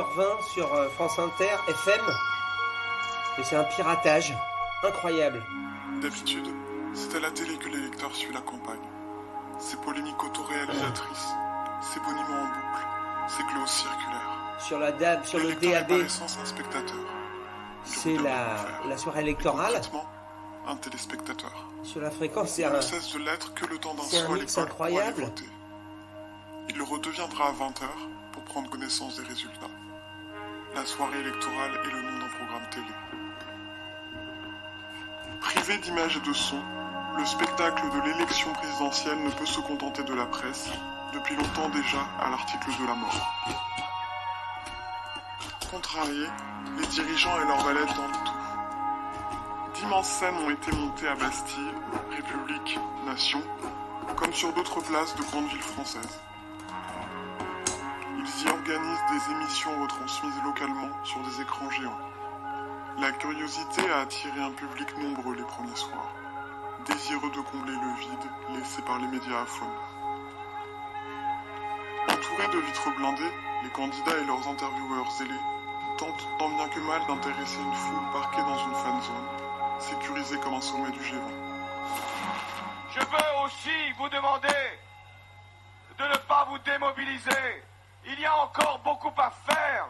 20h20 sur euh, France Inter FM. Et c'est un piratage incroyable. D'habitude, c'est à la télé que l'électeur suit la campagne. Ces polémiques autoréalisatrices, ces boniments en boucle, ces clauses circulaires. Sur la DAB, sur le est DAB, par un spectateur. c'est la, la soirée électorale. Un téléspectateur. Sur la fréquence, c'est Il un. ne cesse de l'être que le temps d'un mix pour aller incroyable. voter. Il le redeviendra à 20h pour prendre connaissance des résultats. La soirée électorale est le nom d'un programme télé. Privé d'images et de son, le spectacle de l'élection présidentielle ne peut se contenter de la presse, depuis longtemps déjà à l'article de la mort. Contrariés, les dirigeants et leurs valets dans tout. D'immenses scènes ont été montées à Bastille, République, Nation, comme sur d'autres places de grandes villes françaises. Organisent des émissions retransmises localement sur des écrans géants. La curiosité a attiré un public nombreux les premiers soirs, désireux de combler le vide laissé par les médias à fond. Entourés de vitres blindées, les candidats et leurs intervieweurs zélés tentent tant bien que mal d'intéresser une foule parquée dans une fan zone, sécurisée comme un sommet du G20. Je veux aussi vous demander de ne pas vous démobiliser. Il y a encore beaucoup à faire.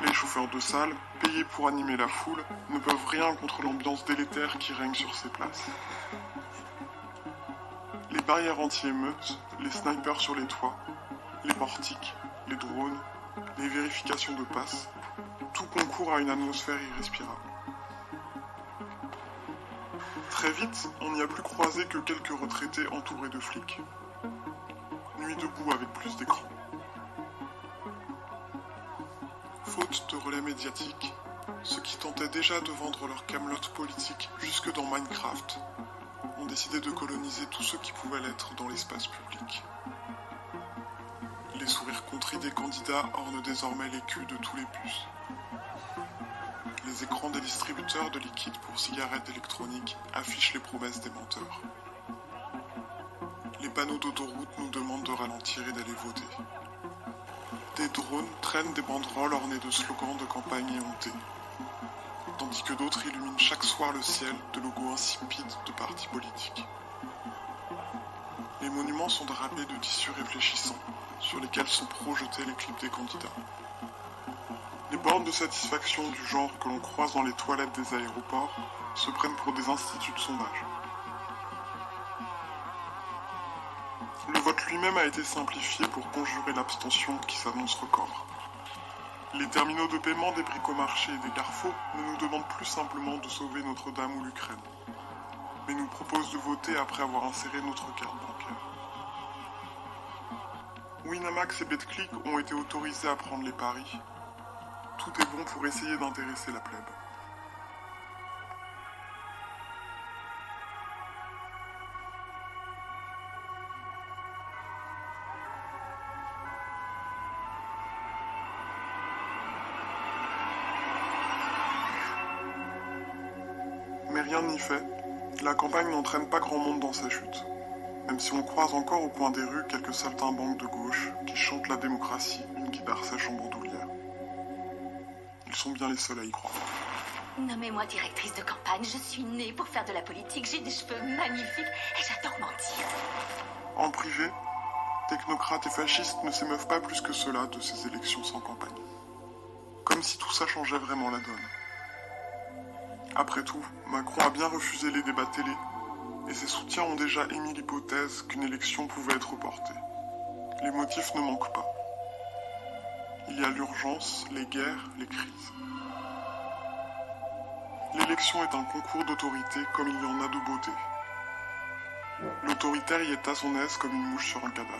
Les chauffeurs de salle, payés pour animer la foule, ne peuvent rien contre l'ambiance délétère qui règne sur ces places. Les barrières anti-émeutes, les snipers sur les toits, les portiques, les drones, les vérifications de passe, tout concourt à une atmosphère irrespirable. Très vite, on n'y a plus croisé que quelques retraités entourés de flics. Nuit debout avec plus d'écran. Faute de relais médiatiques, ceux qui tentaient déjà de vendre leur camelote politique jusque dans Minecraft ont décidé de coloniser tout ce qui pouvait l'être dans l'espace public. Les sourires contris des candidats ornent désormais les culs de tous les bus. Les écrans des distributeurs de liquide pour cigarettes électroniques affichent les promesses des menteurs. Les panneaux d'autoroute nous demandent de ralentir et d'aller voter. Des drones traînent des banderoles ornées de slogans de campagne éhontés, tandis que d'autres illuminent chaque soir le ciel de logos insipides de partis politiques. Les monuments sont drapés de tissus réfléchissants, sur lesquels sont projetés les clips des candidats. Les bornes de satisfaction du genre que l'on croise dans les toilettes des aéroports se prennent pour des instituts de sondage. Le vote lui-même a été simplifié pour conjurer l'abstention qui s'annonce record. Les terminaux de paiement des bricomarchés et des carrefours ne nous demandent plus simplement de sauver Notre-Dame ou l'Ukraine, mais nous proposent de voter après avoir inséré notre carte bancaire. Winamax et BetClick ont été autorisés à prendre les paris. Tout est bon pour essayer d'intéresser la plèbe. Mais rien n'y fait. La campagne n'entraîne pas grand monde dans sa chute. Même si on croise encore au coin des rues quelques saltimbanques de gauche qui chantent la démocratie, une guitare sèche en bandoulière. Sont bien les seuls à y croire. Nommez-moi directrice de campagne. Je suis née pour faire de la politique. J'ai des cheveux magnifiques et j'adore mentir. En privé, technocrates et fascistes ne s'émeuvent pas plus que cela de ces élections sans campagne. Comme si tout ça changeait vraiment la donne. Après tout, Macron a bien refusé les débats télé, et ses soutiens ont déjà émis l'hypothèse qu'une élection pouvait être reportée. Les motifs ne manquent pas. Il y a l'urgence, les guerres, les crises. L'élection est un concours d'autorité comme il y en a de beauté. L'autoritaire y est à son aise comme une mouche sur un cadavre.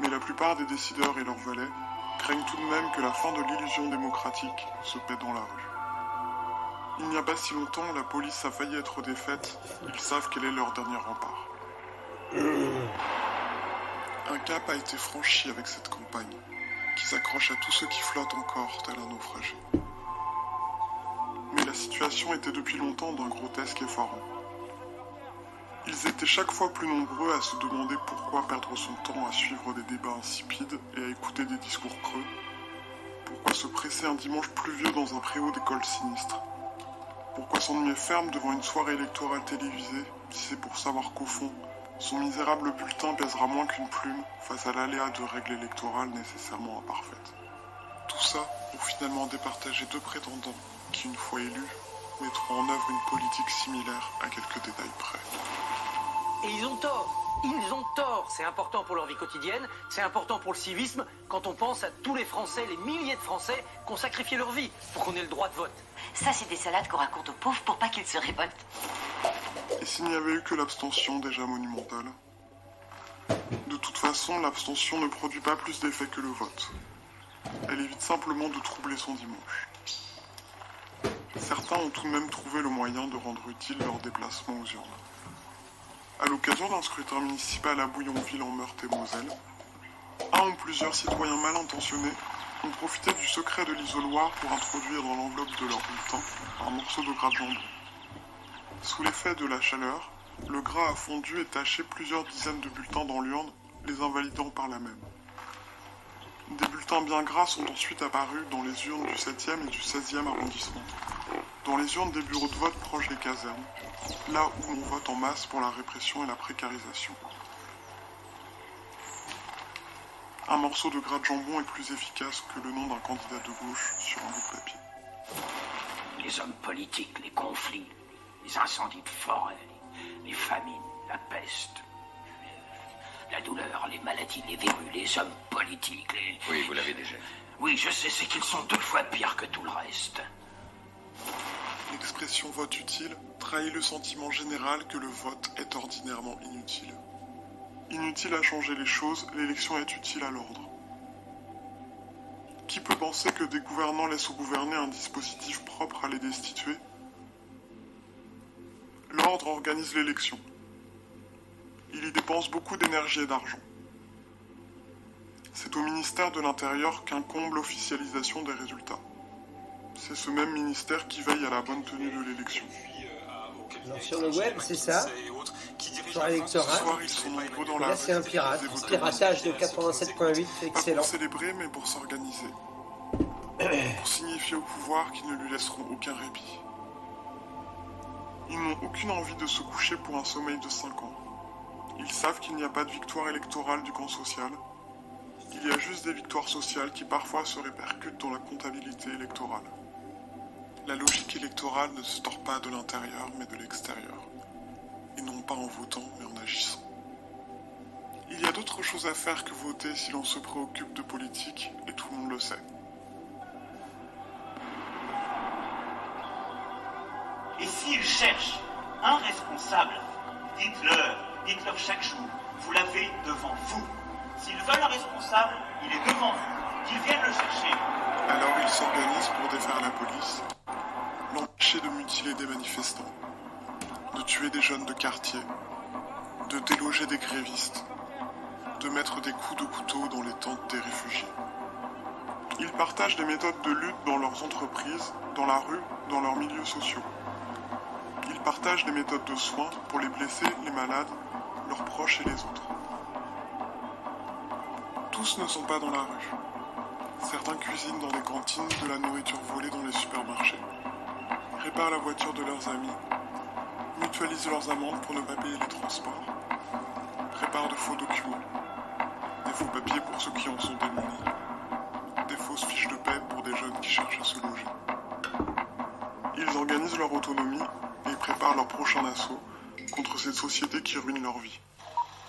Mais la plupart des décideurs et leurs valets craignent tout de même que la fin de l'illusion démocratique se paie dans la rue. Il n'y a pas si longtemps, la police a failli être défaite, ils savent quel est leur dernier rempart. Un cap a été franchi avec cette campagne. qui s'accroche à tout ce qui flotte encore, tel un naufragé. Mais la situation était depuis longtemps d'un grotesque effarant. Ils étaient chaque fois plus nombreux à se demander pourquoi perdre son temps à suivre des débats insipides et à écouter des discours creux. Pourquoi se presser un dimanche pluvieux dans un préau d'école sinistre Pourquoi s'ennuyer ferme devant une soirée électorale télévisée si c'est pour savoir qu'au fond, son misérable bulletin pèsera moins qu'une plume face à l'aléa de règles électorales nécessairement imparfaites. Tout ça pour finalement départager deux prétendants qui, une fois élus, mettront en œuvre une politique similaire à quelques détails près. Et ils ont tort. Ils ont tort. C'est important pour leur vie quotidienne, c'est important pour le civisme quand on pense à tous les Français, les milliers de Français qui ont sacrifié leur vie pour qu'on ait le droit de vote. Ça, c'est des salades qu'on raconte aux pauvres pour pas qu'ils se révoltent. Et s'il n'y avait eu que l'abstention déjà monumentale De toute façon, l'abstention ne produit pas plus d'effet que le vote. Elle évite simplement de troubler son dimanche. Certains ont tout de même trouvé le moyen de rendre utile leur déplacement aux urnes. À l'occasion d'un scrutin municipal à Bouillonville en Meurthe-et-Moselle, un ou plusieurs citoyens mal intentionnés ont profité du secret de l'isoloir pour introduire dans l'enveloppe de leur bulletin un morceau de gras de jambon. Sous l'effet de la chaleur, le gras a fondu et taché plusieurs dizaines de bulletins dans l'urne, les invalidant par la même. Des bulletins bien gras sont ensuite apparus dans les urnes du 7e et du 16e arrondissement, dans les urnes des bureaux de vote proches des casernes, là où on vote en masse pour la répression et la précarisation. Un morceau de gras de jambon est plus efficace que le nom d'un candidat de gauche sur un bout de papier. Les hommes politiques, les conflits, les incendies de forêt, les, les famines, la peste, la douleur, les maladies, les verrues, les hommes politiques, les... Oui, vous l'avez déjà. Oui, je sais, c'est qu'ils sont deux fois pires que tout le reste. L'expression vote utile trahit le sentiment général que le vote est ordinairement inutile. Inutile à changer les choses, l'élection est utile à l'ordre. Qui peut penser que des gouvernants laissent au gouverner un dispositif propre à les destituer L'ordre organise l'élection. Il y dépense beaucoup d'énergie et d'argent. C'est au ministère de l'Intérieur qu'incombe l'officialisation des résultats. C'est ce même ministère qui veille à la bonne tenue de l'élection. Alors sur le web, c'est ça. Sur Ce l'électorat. soir, ils sont nombreux dans Et la là, c'est un pirate. Piratage de leur 87.8, Pas excellent. pour célébrer, mais pour s'organiser. pour signifier au pouvoir qu'ils ne lui laisseront aucun répit. Ils n'ont aucune envie de se coucher pour un sommeil de 5 ans. Ils savent qu'il n'y a pas de victoire électorale du camp social. Il y a juste des victoires sociales qui parfois se répercutent dans la comptabilité électorale. La logique électorale ne se tord pas de l'intérieur mais de l'extérieur. Et non pas en votant mais en agissant. Il y a d'autres choses à faire que voter si l'on se préoccupe de politique, et tout le monde le sait. S'ils cherchent un responsable, dites-leur, dites-leur chaque jour, vous l'avez devant vous. S'ils veulent un responsable, il est devant vous. Qu'ils viennent le chercher. Alors ils s'organisent pour défaire la police, l'empêcher de mutiler des manifestants, de tuer des jeunes de quartier, de déloger des grévistes, de mettre des coups de couteau dans les tentes des réfugiés. Ils partagent des méthodes de lutte dans leurs entreprises, dans la rue, dans leurs milieux sociaux. Partagent des méthodes de soins pour les blessés, les malades, leurs proches et les autres. Tous ne sont pas dans la rue. Certains cuisinent dans des cantines de la nourriture volée dans les supermarchés, réparent la voiture de leurs amis, mutualisent leurs amendes pour ne pas payer les transports, réparent de faux documents, des faux papiers pour ceux qui en sont démunis, des fausses fiches de paie pour des jeunes qui cherchent à se. Assaut contre cette société qui ruine leur vie.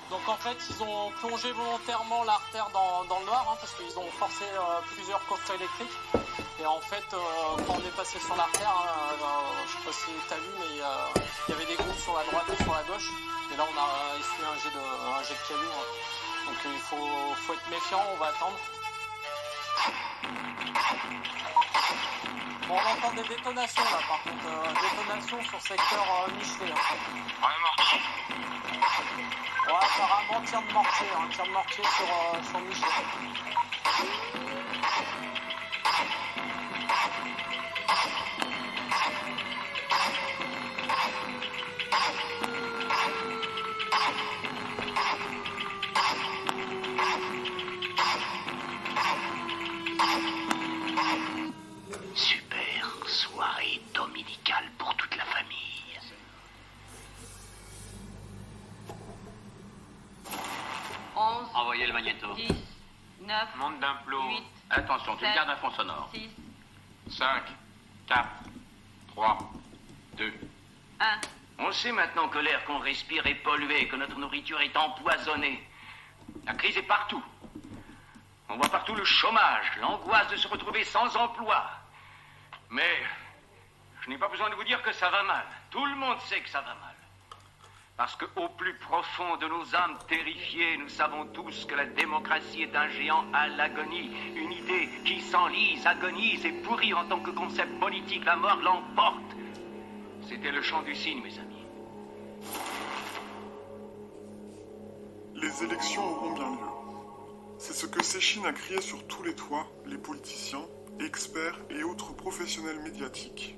Donc en fait, ils ont plongé volontairement l'artère dans, le noir hein, parce qu'ils ont forcé euh, plusieurs coffrets électriques. Et en fait, euh, quand on est passé sur l'artère, hein, euh, je sais pas si tu as vu, mais il y avait des groupes sur la droite et sur la gauche. Et là, on a essuyé un jet de, un jet de caillou. hein. Donc il faut, faut être méfiant, on va attendre. On entend des détonations là, par contre. euh, détonations sur secteur euh, Michelet. hein. Ouais, apparemment, tir de mortier, hein, tir de mortier sur, euh, sur Michelet. Magnéto. 10, 9, Monte d'un plot. Huit. Attention, tu gardes un fond sonore. 6, 5, 4, 3, 2. 1. On sait maintenant que l'air qu'on respire est pollué, que notre nourriture est empoisonnée. La crise est partout. On voit partout le chômage, l'angoisse de se retrouver sans emploi. Mais je n'ai pas besoin de vous dire que ça va mal. Tout le monde sait que ça va mal. Parce qu'au plus profond de nos âmes terrifiées, nous savons tous que la démocratie est un géant à l'agonie. Une idée qui s'enlise, agonise et pourrit en tant que concept politique. La mort l'emporte. C'était le chant du cygne, mes amis. Les élections auront bien lieu. C'est ce que Séchine a crié sur tous les toits, les politiciens, experts et autres professionnels médiatiques.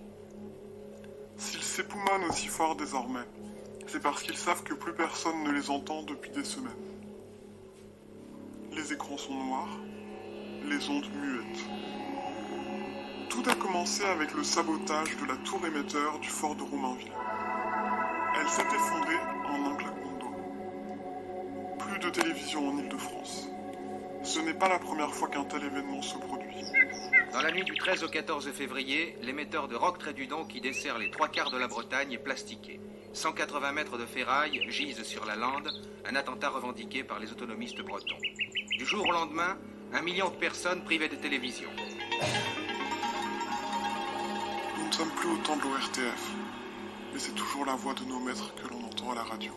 S'ils s'époumonnent aussi fort désormais, c'est parce qu'ils savent que plus personne ne les entend depuis des semaines. Les écrans sont noirs, les ondes muettes. Tout a commencé avec le sabotage de la tour émetteur du fort de Romainville. Elle s'est effondrée en un claquement. Plus de télévision en Ile-de-France. Ce n'est pas la première fois qu'un tel événement se produit. Dans la nuit du 13 au 14 février, l'émetteur de Roc Trédudon qui dessert les trois quarts de la Bretagne est plastiqué. 180 mètres de ferraille gisent sur la lande, un attentat revendiqué par les autonomistes bretons. Du jour au lendemain, un million de personnes privées de télévision. Nous ne sommes plus au temps de l'ORTF, mais c'est toujours la voix de nos maîtres que l'on entend à la radio.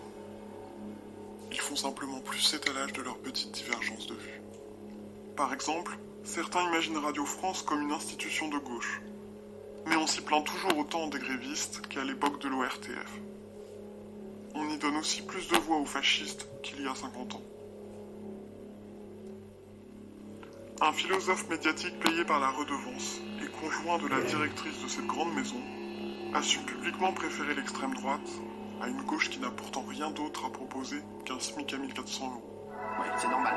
Ils font simplement plus étalage de leurs petites divergences de vue. Par exemple, certains imaginent Radio France comme une institution de gauche. Mais on s'y plaint toujours autant des grévistes qu'à l'époque de l'ORTF. On y donne aussi plus de voix aux fascistes qu'il y a 50 ans. Un philosophe médiatique payé par la redevance et conjoint de la directrice de cette grande maison a su publiquement préférer l'extrême droite à une gauche qui n'a pourtant rien d'autre à proposer qu'un SMIC à 1400 euros. Oui, c'est normal.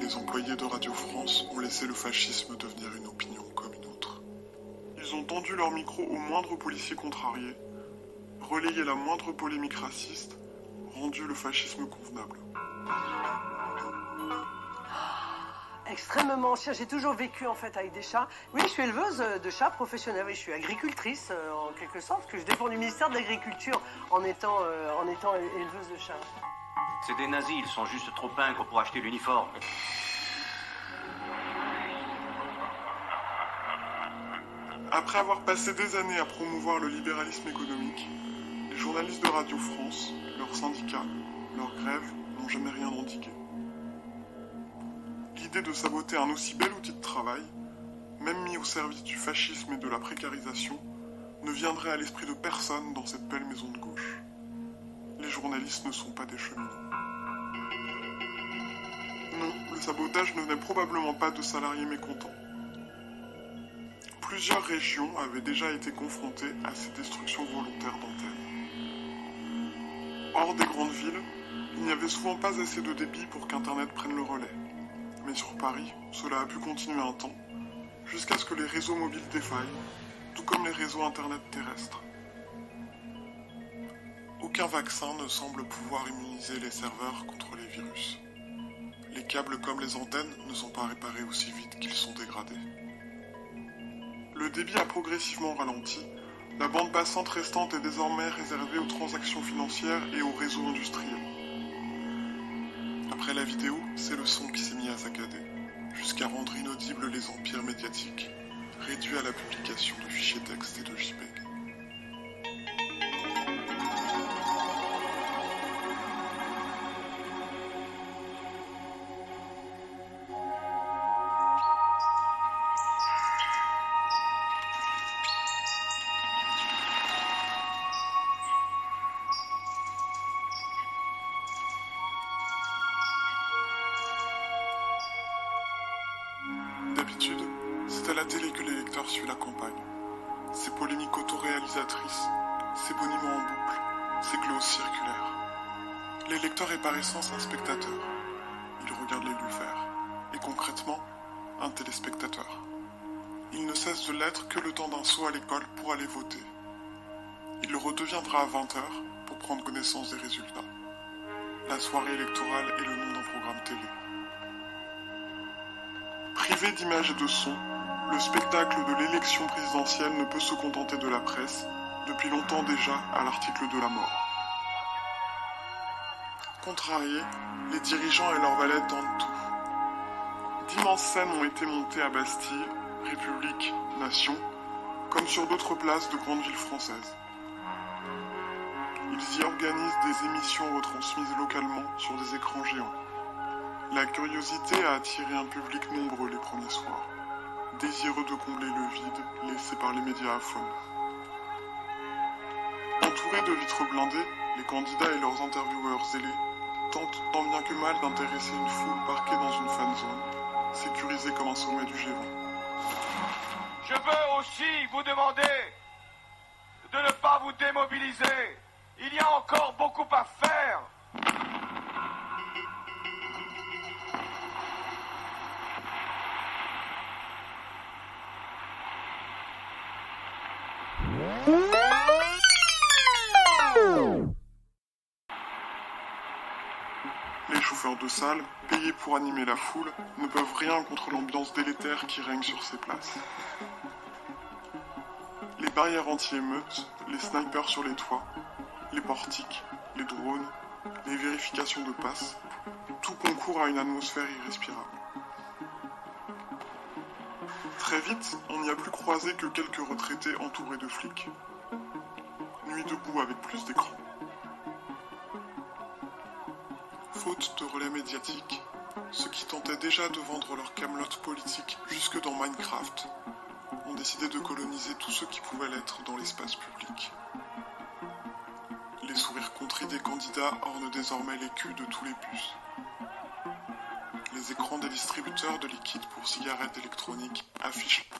Les employés de Radio France ont laissé le fascisme devenir une opinion comme une autre. Ils ont tendu leur micro au moindre policier contrarié, relayé la moindre polémique raciste, rendu le fascisme convenable. Extrêmement ancien. J'ai toujours vécu en fait avec des chats. Oui, je suis éleveuse euh, de chats professionnelle. Oui, je suis agricultrice euh, en quelque sorte, parce que je dépends du ministère de l'Agriculture en étant, euh, en étant éleveuse de chats. C'est des nazis, ils sont juste trop pingres pour acheter l'uniforme. Après avoir passé des années à promouvoir le libéralisme économique, journalistes de Radio France, leurs syndicats, leurs grèves n'ont jamais rien endigué. L'idée de saboter un aussi bel outil de travail, même mis au service du fascisme et de la précarisation, ne viendrait à l'esprit de personne dans cette belle maison de gauche. Les journalistes ne sont pas des cheminots. Non, le sabotage ne venait probablement pas de salariés mécontents. Plusieurs régions avaient déjà été confrontées à ces destructions volontaires d'antennes. Hors des grandes villes, il n'y avait souvent pas assez de débit pour qu'Internet prenne le relais. Mais sur Paris, cela a pu continuer un temps, jusqu'à ce que les réseaux mobiles défaillent, tout comme les réseaux Internet terrestres. Aucun vaccin ne semble pouvoir immuniser les serveurs contre les virus. Les câbles comme les antennes ne sont pas réparés aussi vite qu'ils sont dégradés. Le débit a progressivement ralenti. La bande passante restante est désormais réservée aux transactions financières et aux réseaux industriels. Après la vidéo, c'est le son qui s'est mis à saccader, jusqu'à rendre inaudibles les empires médiatiques, réduits à la publication de fichiers texte et de JPEG. La télé que l'électeur suit la campagne. Ses polémiques autoréalisatrices, ses boniments en boucle, ses glosses circulaires. L'électeur est par essence un spectateur. Il regarde l'élu faire. Et concrètement, un téléspectateur. Il ne cesse de l'être que le temps d'un saut à l'école pour aller voter. Il le redeviendra à 20h pour prendre connaissance des résultats. La soirée électorale est le nom d'un programme télé. Privé d'images et de sons, le spectacle de l'élection présidentielle ne peut se contenter de la presse, depuis longtemps déjà à l'article de la mort. Contrariés, les dirigeants et leurs valets tentent tout. D'immenses scènes ont été montées à Bastille, République, Nation, comme sur d'autres places de grandes villes françaises. Ils y organisent des émissions retransmises localement sur des écrans géants. La curiosité a attiré un public nombreux les premiers soirs, désireux de combler le vide laissé par les médias à fond. Entourés de vitres blindées, les candidats et leurs intervieweurs zélés tentent tant bien que mal d'intéresser une foule parquée dans une fan zone, sécurisée comme un sommet du G20. Je veux aussi vous demander de ne pas vous démobiliser. Il y a encore beaucoup à faire. Les chauffeurs de salle, payés pour animer la foule, ne peuvent rien contre l'ambiance délétère qui règne sur ces places. Les barrières anti-émeutes, les snipers sur les toits, les portiques, les drones, les vérifications de passe, tout concourt à une atmosphère irrespirable. Très vite, on n'y a plus croisé que quelques retraités entourés de flics. Nuit debout avec plus d'écran. Faute de relais médiatiques, ceux qui tentaient déjà de vendre leur camelote politique jusque dans Minecraft ont décidé de coloniser tout ce qui pouvait l'être dans l'espace public. Les sourires contris des candidats ornent désormais les culs de tous les bus. Écrans des distributeurs de liquide pour cigarettes électroniques affichent.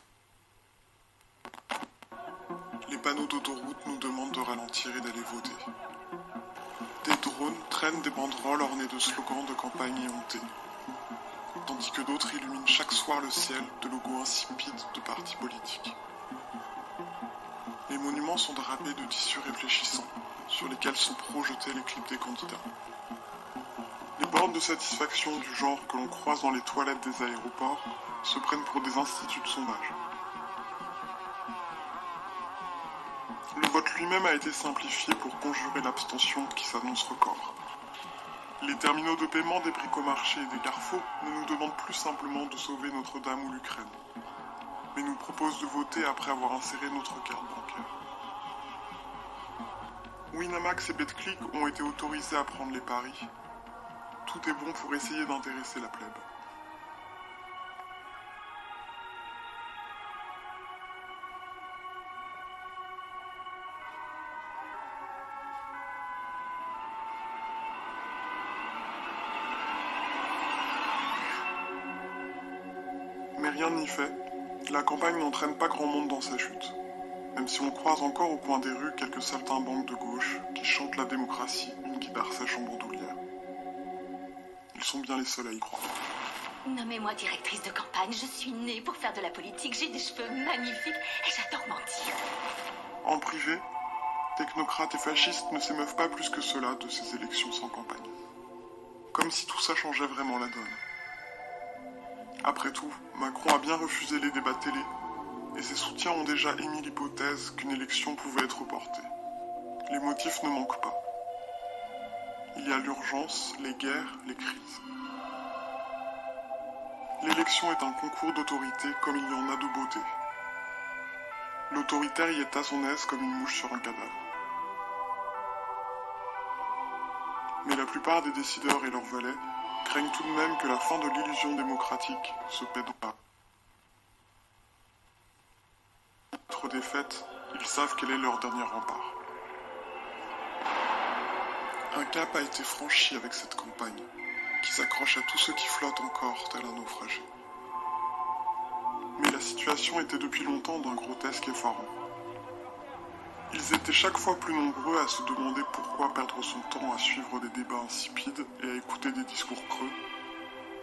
Les panneaux d'autoroute nous demandent de ralentir et d'aller voter. Des drones traînent des banderoles ornées de slogans de campagne éhontés, tandis que d'autres illuminent chaque soir le ciel de logos insipides de partis politiques. Les monuments sont drapés de tissus réfléchissants, sur lesquels sont projetés les clips des candidats. Les bornes de satisfaction du genre que l'on croise dans les toilettes des aéroports se prennent pour des instituts de sondage. Le vote lui-même a été simplifié pour conjurer l'abstention qui s'annonce record. Les terminaux de paiement des bricomarchés et des carrefours ne nous demandent plus simplement de sauver Notre-Dame ou l'Ukraine, mais nous proposent de voter après avoir inséré notre carte bancaire. Winamax et BetClick ont été autorisés à prendre les paris. Tout est bon pour essayer d'intéresser la plèbe. Mais rien n'y fait, la campagne n'entraîne pas grand monde dans sa chute. Même si on croise encore au coin des rues quelques saltimbanques de gauche qui chantent la démocratie, une guitare sèche en bandoulière. Ils sont bien les seuls à y croire. Nommez-moi directrice de campagne, je suis née pour faire de la politique, j'ai des cheveux magnifiques et j'adore mentir. En privé, technocrates et fascistes ne s'émeuvent pas plus que cela de ces élections sans campagne. Comme si tout ça changeait vraiment la donne. Après tout, Macron a bien refusé les débats télé, et ses soutiens ont déjà émis l'hypothèse qu'une élection pouvait être reportée. Les motifs ne manquent pas. Il y a l'urgence, les guerres, les crises. L'élection est un concours d'autorité comme il y en a de beauté. L'autoritaire y est à son aise comme une mouche sur un cadavre. Mais la plupart des décideurs et leurs valets craignent tout de même que la fin de l'illusion démocratique se pète pas. Entre défaite, ils savent quel est leur dernier rempart. Un cap a été franchi avec cette campagne, qui s'accroche à tous ceux qui flottent encore tel un naufragé. Mais la situation était depuis longtemps d'un grotesque effarant. Ils étaient chaque fois plus nombreux à se demander pourquoi perdre son temps à suivre des débats insipides et à écouter des discours creux.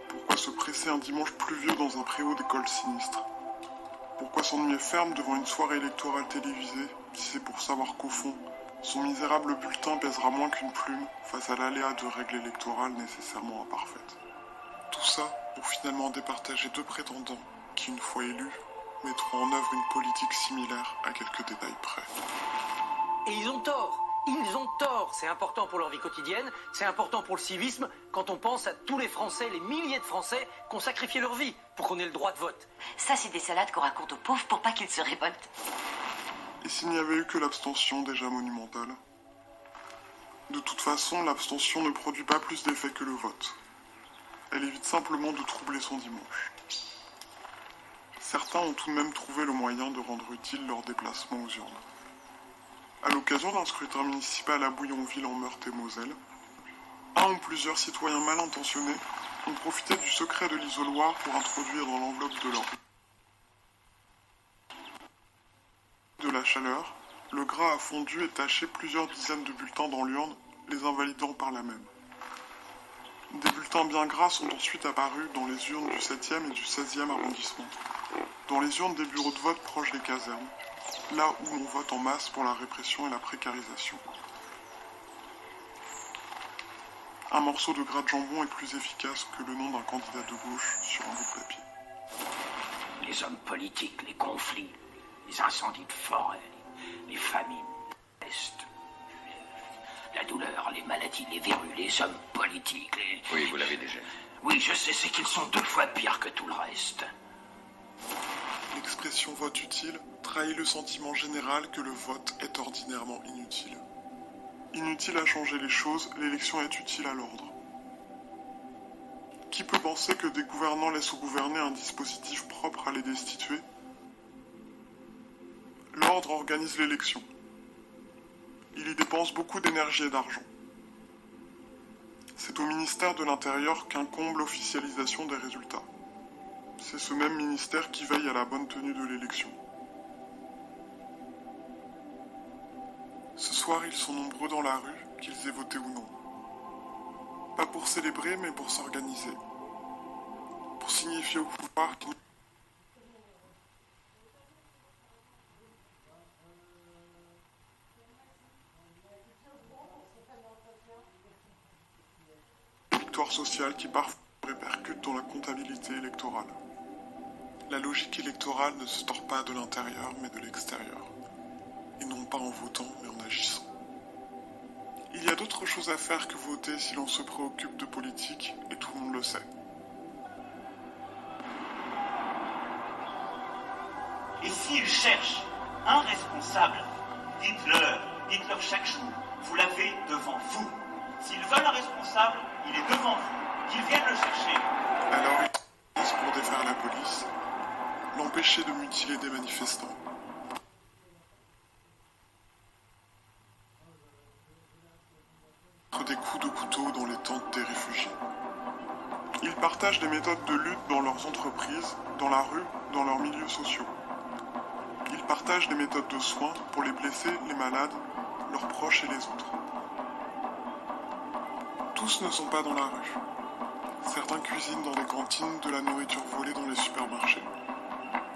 Pourquoi se presser un dimanche pluvieux dans un préau d'école sinistre Pourquoi s'ennuyer ferme devant une soirée électorale télévisée si c'est pour savoir qu'au fond, son misérable bulletin pèsera moins qu'une plume face à l'aléa de règles électorales nécessairement imparfaites. Tout ça pour finalement départager deux prétendants qui, une fois élus, mettront en œuvre une politique similaire à quelques détails près. Et ils ont tort. Ils ont tort. C'est important pour leur vie quotidienne, c'est important pour le civisme quand on pense à tous les Français, les milliers de Français qui ont sacrifié leur vie pour qu'on ait le droit de vote. Ça, c'est des salades qu'on raconte aux pauvres pour pas qu'ils se révoltent. Et s'il n'y avait eu que l'abstention déjà monumentale? De toute façon, l'abstention ne produit pas plus d'effet que le vote. Elle évite simplement de troubler son dimanche. Certains ont tout de même trouvé le moyen de rendre utile leur déplacement aux urnes. À l'occasion d'un scrutin municipal à Bouillonville en Meurthe-et-Moselle, un ou plusieurs citoyens mal intentionnés ont profité du secret de l'isoloir pour introduire dans l'enveloppe de leur de la chaleur, le gras a fondu et taché plusieurs dizaines de bulletins dans l'urne, les invalidant par là même. Des bulletins bien gras sont ensuite apparus dans les urnes du 7e et du 16e arrondissement, dans les urnes des bureaux de vote proches des casernes, là où l'on vote en masse pour la répression et la précarisation. Un morceau de gras de jambon est plus efficace que le nom d'un candidat de gauche sur un bout de papier. Les hommes politiques, les conflits, les incendies de forêt, les, les famines, la peste, la douleur, les maladies, les verrues, les hommes politiques, les... Oui, vous l'avez déjà. Oui, je sais, c'est qu'ils sont deux fois pires que tout le reste. L'expression vote utile trahit le sentiment général que le vote est ordinairement inutile. Inutile à changer les choses, l'élection est utile à l'ordre. Qui peut penser que des gouvernants laissent au gouverner un dispositif propre à les destituer? L'ordre organise l'élection. Il y dépense beaucoup d'énergie et d'argent. C'est au ministère de l'Intérieur qu'incombe l'officialisation des résultats. C'est ce même ministère qui veille à la bonne tenue de l'élection. Ce soir, ils sont nombreux dans la rue, qu'ils aient voté ou non. Pas pour célébrer, mais pour s'organiser. Pour signifier au pouvoir qu'il victoire sociale qui parfois répercute dans la comptabilité électorale. La logique électorale ne se tord pas de l'intérieur, mais de l'extérieur. Et non pas en votant, mais en agissant. Il y a d'autres choses à faire que voter si l'on se préoccupe de politique, et tout le monde le sait. Et s'ils cherchent un responsable, dites-leur, dites-leur chaque jour, vous l'avez devant vous. S'ils veulent un responsable, il est devant vous. Qu'ils viennent le chercher. Alors ils pour défaire la police, l'empêcher de mutiler des manifestants. des coups de couteau dans les tentes des réfugiés. Ils partagent des méthodes de lutte dans leurs entreprises, dans la rue, dans leurs milieux sociaux. Ils partagent des méthodes de soins pour les blessés, les malades, leurs proches et les autres. Tous ne sont pas dans la rue. Certains cuisinent dans des cantines de la nourriture volée dans les supermarchés,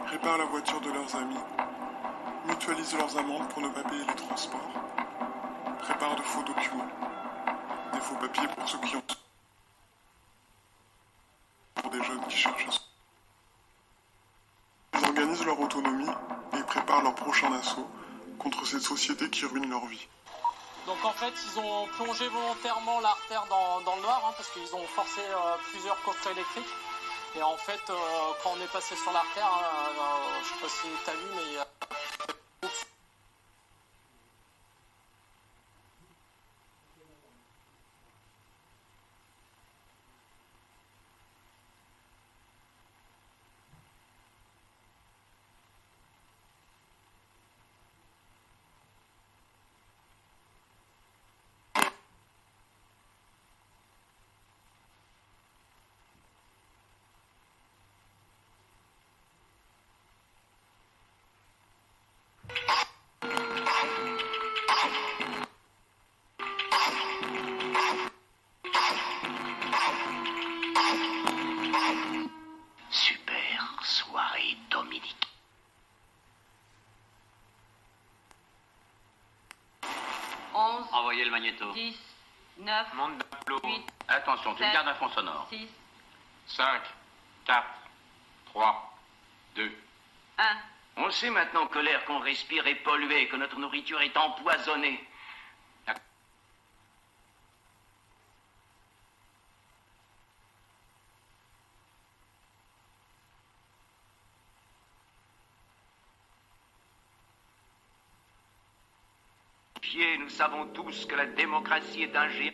réparent la voiture de leurs amis, mutualisent leurs amendes pour ne pas payer les transports, préparent de faux documents, des faux papiers pour ceux qui ont pour des jeunes qui cherchent à se... Ils organisent leur autonomie et préparent leur prochain assaut contre cette société qui ruine leur vie. Donc en fait, ils ont plongé volontairement l'artère dans, le noir hein, parce qu'ils ont forcé euh, plusieurs coffrets électriques. Et en fait, euh, quand on est passé sur l'artère, hein, euh, je sais pas si tu as vu, mais Monte d'un flot. Attention, tu gardes un fond sonore. 6, 5, 4, 3, 2. 1. On sait maintenant que l'air qu'on respire est pollué, que notre nourriture est empoisonnée. Nous savons tous que la démocratie est un géant.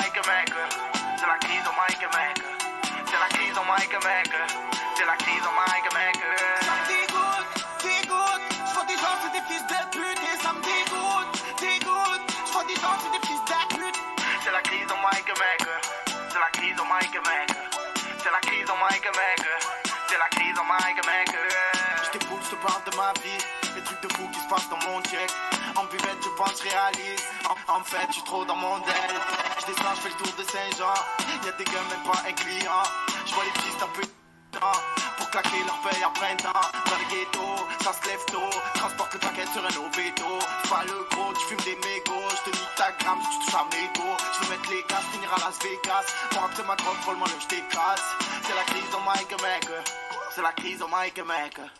la crise au Mike Maker. C'est la crise au Mike Maker. C'est la crise au Mike Maker. C'est la crise au Mike Maker. Ça me dégoûte, dégoûte. Je vois des gens, c'est des fils de pute. Et ça me dégoûte, dégoûte. Je vois des gens, c'est des fils de pute. C'est la crise au Mike Maker. C'est la crise au Mike Maker. C'est la crise au Mike Maker. C'est la crise au Mike Maker. Je t'écoute, je te parle de ma vie. Les trucs de fou qui se passent dans mon check. En buvette, je pense, réalise. En, en fait, je suis trop dans mon del. Je descends, je fais le tour de Saint-Jean. Y'a des gars, même pas un client. Je vois les petits un peu pour claquer leur paye à printemps. Dans le ghetto, ça se lève tôt. Transporte le paquet sur un Oveto. Pas le gros, tu fumes des mégots. Je te nique ta gramme tu touches à mes go. Je veux mettre les gaz, finir à Las Vegas. Pour rentrer ma drogue, follement, je t'écrase. C'est la crise au Mike Maker. C'est la crise au Mike Maker.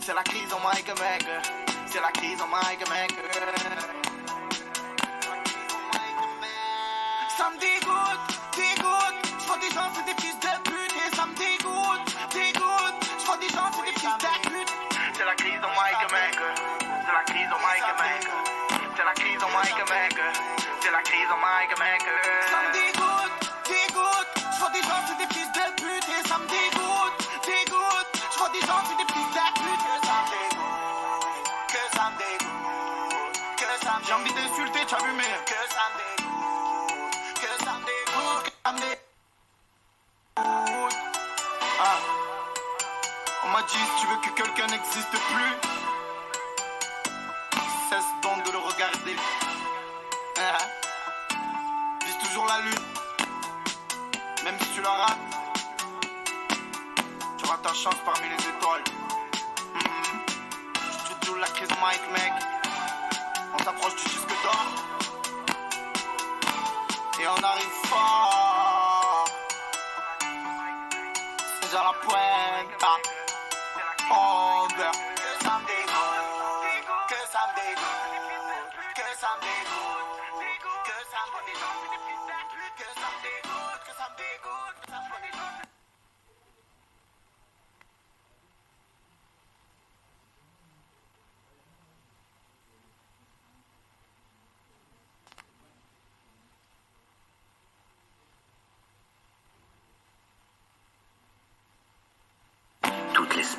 C'est la crise au Mike Maker. C'est la crise au Mike Maker. Envie d'insulter, tu as que que que. On m'a dit tu veux que quelqu'un n'existe plus, cesse donc de le regarder. Ah. Vise toujours la lune, même si tu la rates, tu auras ta chance parmi les étoiles. Mhm. Tu toujours la crise Mike, mec. On s'approche du disque d'or. Et on arrive fort. C'est déjà la pointe. Over. Que ça me dégoûte. Que ça me dégoûte. Que ça me dégoûte. Que ça me dégoûte.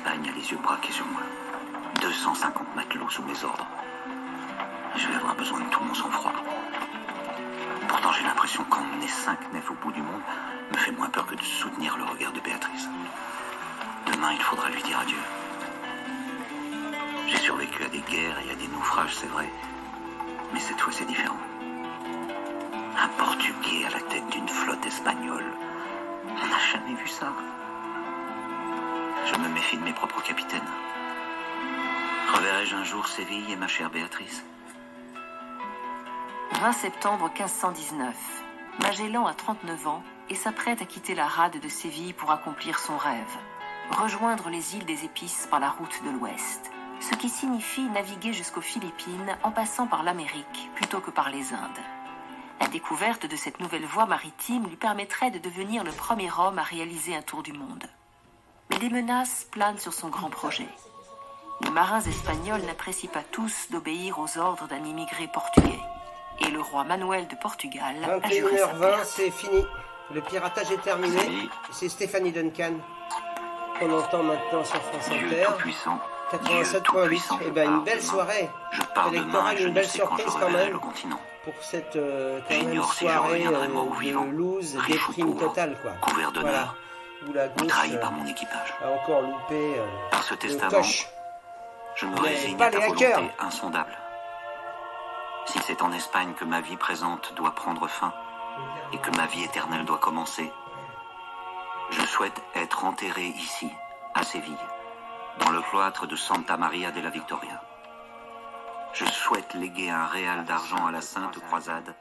l'Espagne a les yeux braqués sur moi. 250 matelots sous mes ordres. Je vais avoir besoin de tout mon sang-froid. Pourtant, j'ai l'impression qu'emmener cinq nefs au bout du monde me fait moins peur que de soutenir le regard de Béatrice. Demain, il faudra lui dire adieu. J'ai survécu à des guerres et à des naufrages, c'est vrai. Mais cette fois, c'est différent. Un Portugais à la tête d'une flotte espagnole. On n'a jamais vu ça. Je me méfie de mes propres capitaines. Reverrai-je un jour Séville et ma chère Béatrice 20 septembre 1519. Magellan a 39 ans et s'apprête à quitter la rade de Séville pour accomplir son rêve. Rejoindre les îles des Épices par la route de l'Ouest. Ce qui signifie naviguer jusqu'aux Philippines en passant par l'Amérique plutôt que par les Indes. La découverte de cette nouvelle voie maritime lui permettrait de devenir le premier homme à réaliser un tour du monde. Des menaces planent sur son grand projet. Les marins espagnols n'apprécient pas tous d'obéir aux ordres d'un immigré portugais. Et le roi Manuel de Portugal a juré sa 21h20, perte. c'est fini. Le piratage est terminé. C'est Stéphanie Duncan qu'on entend maintenant sur France Inter. 87.8. Et ben une belle soirée électorale, une ne belle surprise quand même pour cette euh, quand même J'ignore si je soirée euh, de loose, déprime totale quoi. couvert d'honneur, Voilà. Où la gauche trahi euh, par mon équipage. a encore loupé euh, Par ce testament, coche. je me Mais résigne à ta volonté hackers. insondable. Si c'est en Espagne que ma vie présente doit prendre fin et que ma vie éternelle doit commencer, je souhaite être enterré ici, à Séville, dans le cloître de Santa Maria de la Victoria. Je souhaite léguer un réal d'argent à la Sainte Croisade